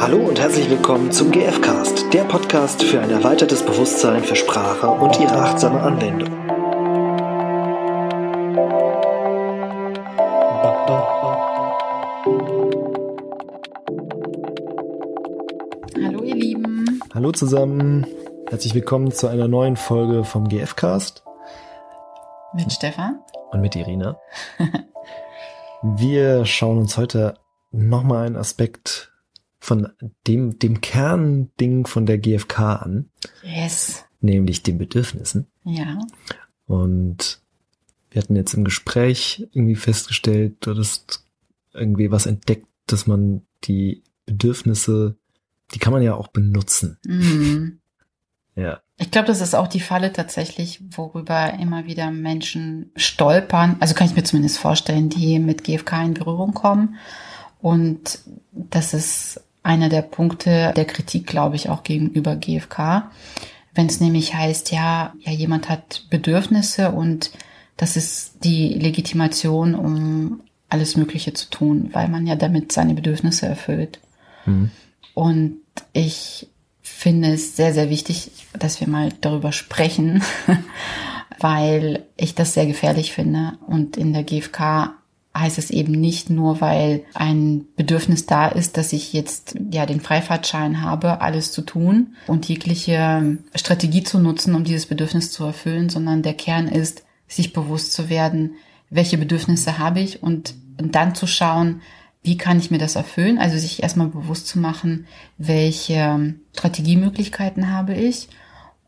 Hallo und herzlich willkommen zum GFcast, der Podcast für ein erweitertes Bewusstsein für Sprache und ihre achtsame Anwendung. Hallo ihr Lieben. Hallo zusammen, herzlich willkommen zu einer neuen Folge vom GFcast. Mit Stefan. Und mit Irina. Wir schauen uns heute nochmal einen Aspekt von dem, dem Kernding von der GfK an. Yes. Nämlich den Bedürfnissen. Ja. Und wir hatten jetzt im Gespräch irgendwie festgestellt, du hattest irgendwie was entdeckt, dass man die Bedürfnisse, die kann man ja auch benutzen. Mhm. Ja. Ich glaube, das ist auch die Falle tatsächlich, worüber immer wieder Menschen stolpern. Also kann ich mir zumindest vorstellen, die mit GFK in Berührung kommen. Und das ist einer der Punkte der Kritik, glaube ich, auch gegenüber GFK. Wenn es nämlich heißt, ja, ja, jemand hat Bedürfnisse und das ist die Legitimation, um alles Mögliche zu tun, weil man ja damit seine Bedürfnisse erfüllt. Mhm. Und ich finde es sehr, sehr wichtig, dass wir mal darüber sprechen, weil ich das sehr gefährlich finde. Und in der GfK heißt es eben nicht nur, weil ein Bedürfnis da ist, dass ich jetzt ja den Freifahrtschein habe, alles zu tun und jegliche Strategie zu nutzen, um dieses Bedürfnis zu erfüllen, sondern der Kern ist, sich bewusst zu werden, welche Bedürfnisse habe ich und, und dann zu schauen, wie kann ich mir das erfüllen? Also sich erstmal bewusst zu machen, welche Strategiemöglichkeiten habe ich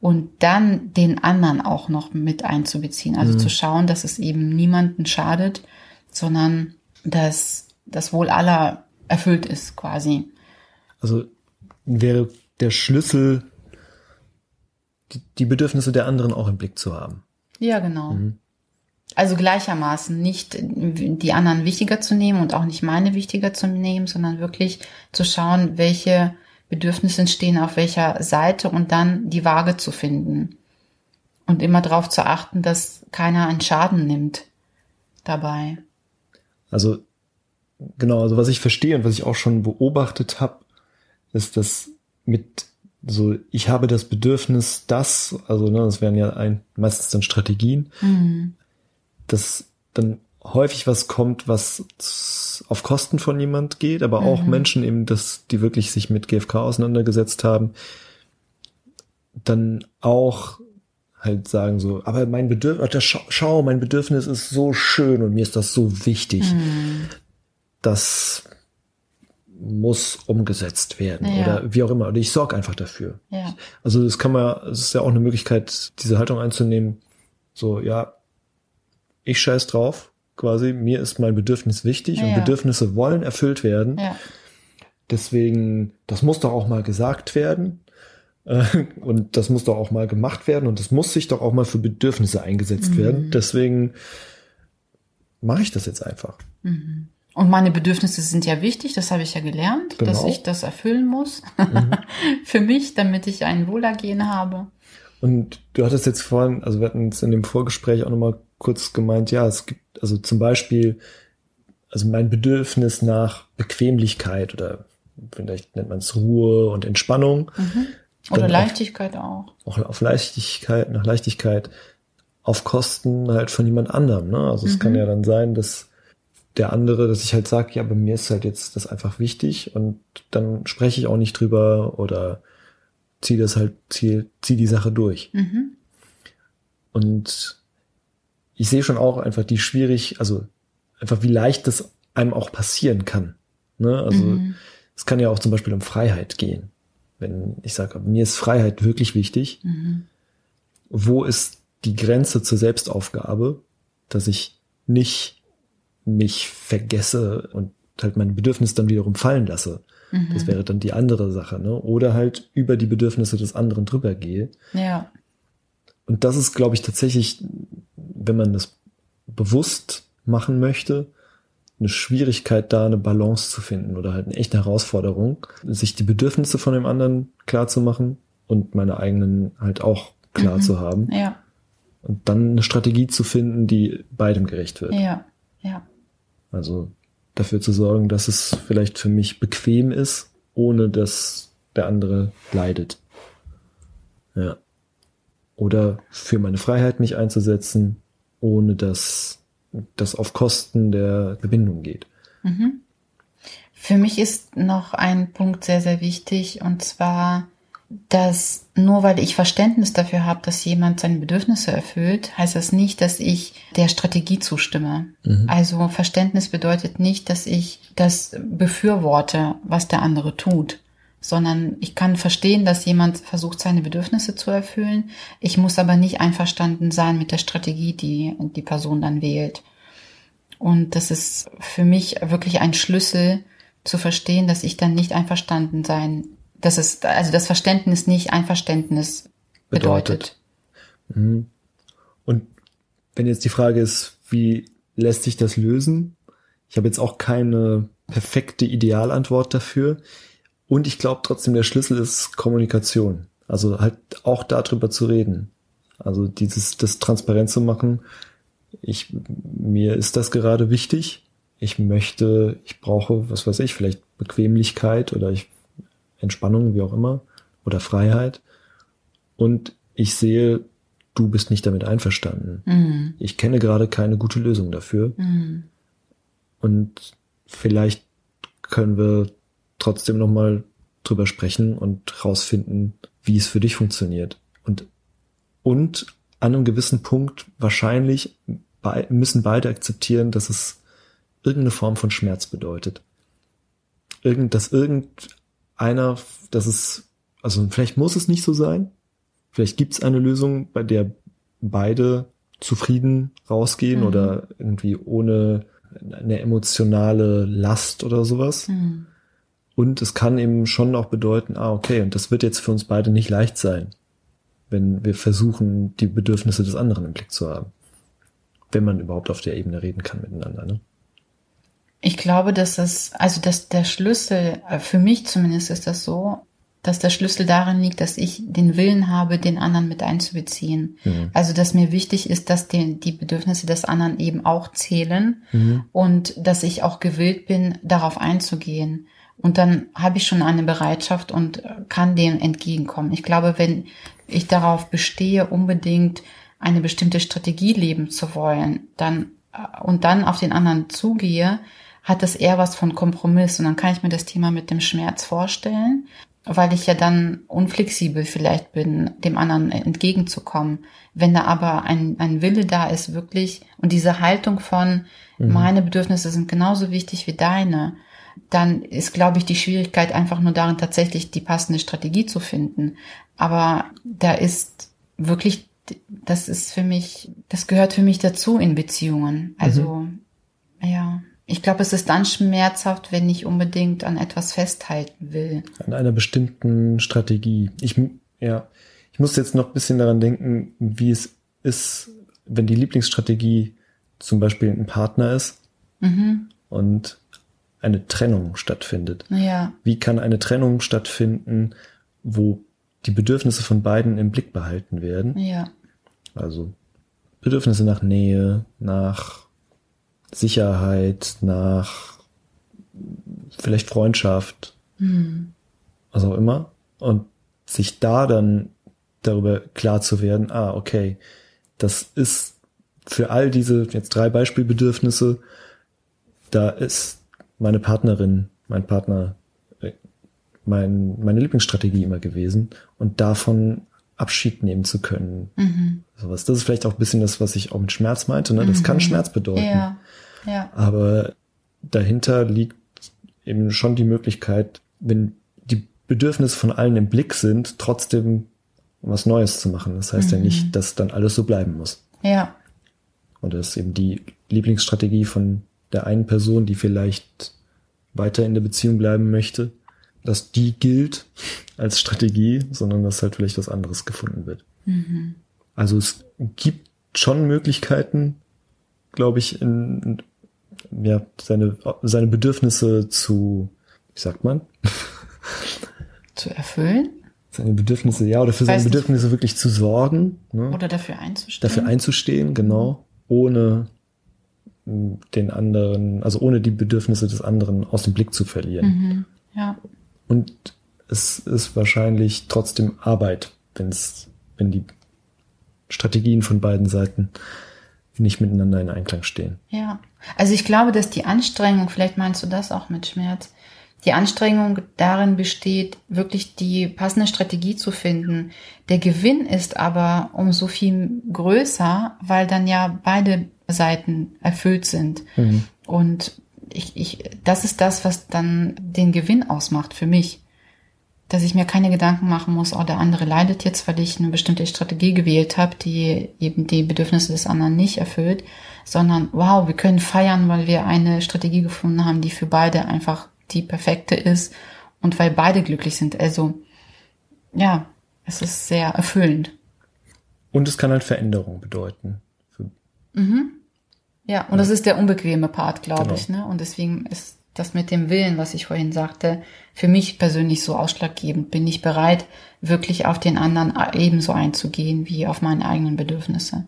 und dann den anderen auch noch mit einzubeziehen. Also mhm. zu schauen, dass es eben niemanden schadet, sondern dass das Wohl aller erfüllt ist quasi. Also wäre der Schlüssel, die, Bedürfnisse der anderen auch im Blick zu haben. Ja, genau. Mhm. Also gleichermaßen nicht die anderen wichtiger zu nehmen und auch nicht meine wichtiger zu nehmen, sondern wirklich zu schauen, welche Bedürfnisse stehen auf welcher Seite und dann die Waage zu finden. Und immer darauf zu achten, dass keiner einen Schaden nimmt dabei. Also genau, also was ich verstehe und was ich auch schon beobachtet habe, ist, dass mit so, ich habe das Bedürfnis, das, also ne, das wären ja ein, meistens dann Strategien, mhm dass dann häufig was kommt, was auf Kosten von jemand geht, aber auch mhm. Menschen eben, dass die wirklich sich mit GFK auseinandergesetzt haben, dann auch halt sagen so, aber mein Bedürfnis, schau, schau, mein Bedürfnis ist so schön und mir ist das so wichtig. Mhm. Das muss umgesetzt werden ja. oder wie auch immer. Oder ich sorge einfach dafür. Ja. Also das kann man, es ist ja auch eine Möglichkeit, diese Haltung einzunehmen. So, ja, ich scheiß drauf, quasi, mir ist mein Bedürfnis wichtig ja. und Bedürfnisse wollen erfüllt werden. Deswegen, das muss doch auch mal gesagt werden. Äh, und das muss doch auch mal gemacht werden und das muss sich doch auch mal für Bedürfnisse eingesetzt mhm. werden. Deswegen mache ich das jetzt einfach. Mhm. Und meine Bedürfnisse sind ja wichtig, das habe ich ja gelernt, genau. dass ich das erfüllen muss. Mhm. für mich, damit ich ein Wohlergehen habe. Und du hattest jetzt vorhin, also wir hatten es in dem Vorgespräch auch nochmal kurz gemeint, ja, es gibt also zum Beispiel, also mein Bedürfnis nach Bequemlichkeit oder vielleicht nennt man es Ruhe und Entspannung. Mhm. Oder Leichtigkeit auch. Auch auf Leichtigkeit, nach Leichtigkeit auf Kosten halt von jemand anderem. Ne? Also mhm. es kann mhm. ja dann sein, dass der andere, dass ich halt sage, ja, bei mir ist halt jetzt das einfach wichtig und dann spreche ich auch nicht drüber oder ziehe das halt, ziehe zieh die Sache durch. Mhm. Und ich sehe schon auch einfach die schwierig, also einfach wie leicht das einem auch passieren kann. Ne? Also mhm. es kann ja auch zum Beispiel um Freiheit gehen. Wenn ich sage, mir ist Freiheit wirklich wichtig, mhm. wo ist die Grenze zur Selbstaufgabe, dass ich nicht mich vergesse und halt meine Bedürfnisse dann wiederum fallen lasse. Mhm. Das wäre dann die andere Sache, ne? Oder halt über die Bedürfnisse des anderen drüber gehe. Ja. Und das ist, glaube ich, tatsächlich wenn man das bewusst machen möchte, eine Schwierigkeit da, eine Balance zu finden oder halt eine echte Herausforderung, sich die Bedürfnisse von dem anderen klar zu machen und meine eigenen halt auch klar mhm. zu haben. Ja. Und dann eine Strategie zu finden, die beidem gerecht wird. Ja, ja. Also dafür zu sorgen, dass es vielleicht für mich bequem ist, ohne dass der andere leidet. Ja. Oder für meine Freiheit mich einzusetzen, ohne dass das auf Kosten der Verbindung geht. Mhm. Für mich ist noch ein Punkt sehr, sehr wichtig und zwar, dass nur weil ich Verständnis dafür habe, dass jemand seine Bedürfnisse erfüllt, heißt das nicht, dass ich der Strategie zustimme. Mhm. Also Verständnis bedeutet nicht, dass ich das befürworte, was der andere tut, sondern ich kann verstehen, dass jemand versucht, seine Bedürfnisse zu erfüllen. Ich muss aber nicht einverstanden sein mit der Strategie, die die Person dann wählt. Und das ist für mich wirklich ein Schlüssel zu verstehen, dass ich dann nicht einverstanden sein, dass es, also das Verständnis nicht Einverständnis bedeutet. bedeutet. Mhm. Und wenn jetzt die Frage ist, wie lässt sich das lösen? Ich habe jetzt auch keine perfekte Idealantwort dafür. Und ich glaube trotzdem, der Schlüssel ist Kommunikation. Also halt auch darüber zu reden. Also dieses, das transparent zu machen. Ich, mir ist das gerade wichtig ich möchte, ich brauche, was weiß ich, vielleicht Bequemlichkeit oder ich, Entspannung, wie auch immer, oder Freiheit. Und ich sehe, du bist nicht damit einverstanden. Mhm. Ich kenne gerade keine gute Lösung dafür. Mhm. Und vielleicht können wir trotzdem nochmal drüber sprechen und rausfinden, wie es für dich funktioniert. Und, und an einem gewissen Punkt wahrscheinlich müssen beide akzeptieren, dass es irgendeine Form von Schmerz bedeutet. Irgend, dass irgendeiner, dass es, also vielleicht muss es nicht so sein. Vielleicht gibt es eine Lösung, bei der beide zufrieden rausgehen mhm. oder irgendwie ohne eine emotionale Last oder sowas. Mhm. Und es kann eben schon auch bedeuten, ah, okay, und das wird jetzt für uns beide nicht leicht sein, wenn wir versuchen, die Bedürfnisse des anderen im Blick zu haben. Wenn man überhaupt auf der Ebene reden kann miteinander. Ne? Ich glaube, dass das, also dass der Schlüssel, äh, für mich zumindest ist das so, dass der Schlüssel darin liegt, dass ich den Willen habe, den anderen mit einzubeziehen. Mhm. Also, dass mir wichtig ist, dass die, die Bedürfnisse des anderen eben auch zählen mhm. und dass ich auch gewillt bin, darauf einzugehen. Und dann habe ich schon eine Bereitschaft und kann dem entgegenkommen. Ich glaube, wenn ich darauf bestehe, unbedingt eine bestimmte Strategie leben zu wollen, dann äh, und dann auf den anderen zugehe, hat das eher was von Kompromiss und dann kann ich mir das Thema mit dem Schmerz vorstellen, weil ich ja dann unflexibel vielleicht bin, dem anderen entgegenzukommen. Wenn da aber ein, ein Wille da ist, wirklich, und diese Haltung von, mhm. meine Bedürfnisse sind genauso wichtig wie deine, dann ist, glaube ich, die Schwierigkeit einfach nur darin, tatsächlich die passende Strategie zu finden. Aber da ist wirklich, das ist für mich, das gehört für mich dazu in Beziehungen. Also, mhm. ja ich glaube, es ist dann schmerzhaft, wenn ich unbedingt an etwas festhalten will. An einer bestimmten Strategie. Ich, ja, ich muss jetzt noch ein bisschen daran denken, wie es ist, wenn die Lieblingsstrategie zum Beispiel ein Partner ist mhm. und eine Trennung stattfindet. Ja. Wie kann eine Trennung stattfinden, wo die Bedürfnisse von beiden im Blick behalten werden? Ja. Also Bedürfnisse nach Nähe, nach Sicherheit, nach vielleicht Freundschaft, mhm. was auch immer. Und sich da dann darüber klar zu werden, ah, okay, das ist für all diese jetzt drei Beispielbedürfnisse, da ist meine Partnerin, mein Partner, äh, mein, meine Lieblingsstrategie immer gewesen und davon Abschied nehmen zu können. Mhm. Sowas. Das ist vielleicht auch ein bisschen das, was ich auch mit Schmerz meinte. Ne? Das mhm. kann Schmerz bedeuten. Ja. Ja. Aber dahinter liegt eben schon die Möglichkeit, wenn die Bedürfnisse von allen im Blick sind, trotzdem was Neues zu machen. Das heißt mhm. ja nicht, dass dann alles so bleiben muss. Ja. Und das ist eben die Lieblingsstrategie von der einen Person, die vielleicht weiter in der Beziehung bleiben möchte, dass die gilt als Strategie, sondern dass halt vielleicht was anderes gefunden wird. Mhm. Also es gibt schon Möglichkeiten, glaube ich, in, ja, seine, seine Bedürfnisse zu, wie sagt man? Zu erfüllen? Seine Bedürfnisse, ja, oder für seine Bedürfnisse nicht. wirklich zu sorgen. Ne? Oder dafür einzustehen. Dafür einzustehen, genau. Ohne den anderen, also ohne die Bedürfnisse des anderen aus dem Blick zu verlieren. Mhm, ja. und es ist wahrscheinlich trotzdem Arbeit, wenn's, wenn die Strategien von beiden Seiten nicht miteinander in Einklang stehen. Ja, also ich glaube, dass die Anstrengung, vielleicht meinst du das auch mit Schmerz, die Anstrengung darin besteht, wirklich die passende Strategie zu finden. Der Gewinn ist aber umso viel größer, weil dann ja beide Seiten erfüllt sind. Mhm. Und ich, ich, das ist das, was dann den Gewinn ausmacht für mich. Dass ich mir keine Gedanken machen muss, oh, der andere leidet jetzt, weil ich eine bestimmte Strategie gewählt habe, die eben die Bedürfnisse des anderen nicht erfüllt, sondern wow, wir können feiern, weil wir eine Strategie gefunden haben, die für beide einfach die perfekte ist und weil beide glücklich sind. Also ja, es ist sehr erfüllend. Und es kann halt Veränderung bedeuten. Mhm. Ja, und das ist der unbequeme Part, glaube genau. ich. Ne? Und deswegen ist das mit dem Willen, was ich vorhin sagte, für mich persönlich so ausschlaggebend. Bin ich bereit, wirklich auf den anderen ebenso einzugehen wie auf meine eigenen Bedürfnisse.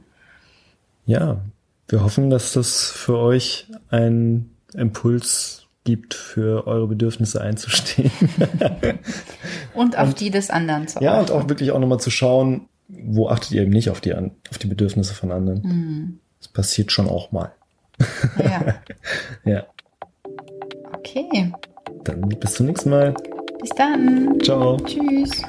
Ja, wir hoffen, dass das für euch ein Impuls gibt, für eure Bedürfnisse einzustehen. und auf und, die des anderen zu Ja, und auch wirklich auch nochmal zu schauen, wo achtet ihr eben nicht auf die, auf die Bedürfnisse von anderen. Mhm. Das passiert schon auch mal. Ja. ja. Okay. Dann bis zum nächsten Mal. Bis dann. Ciao. Tschüss.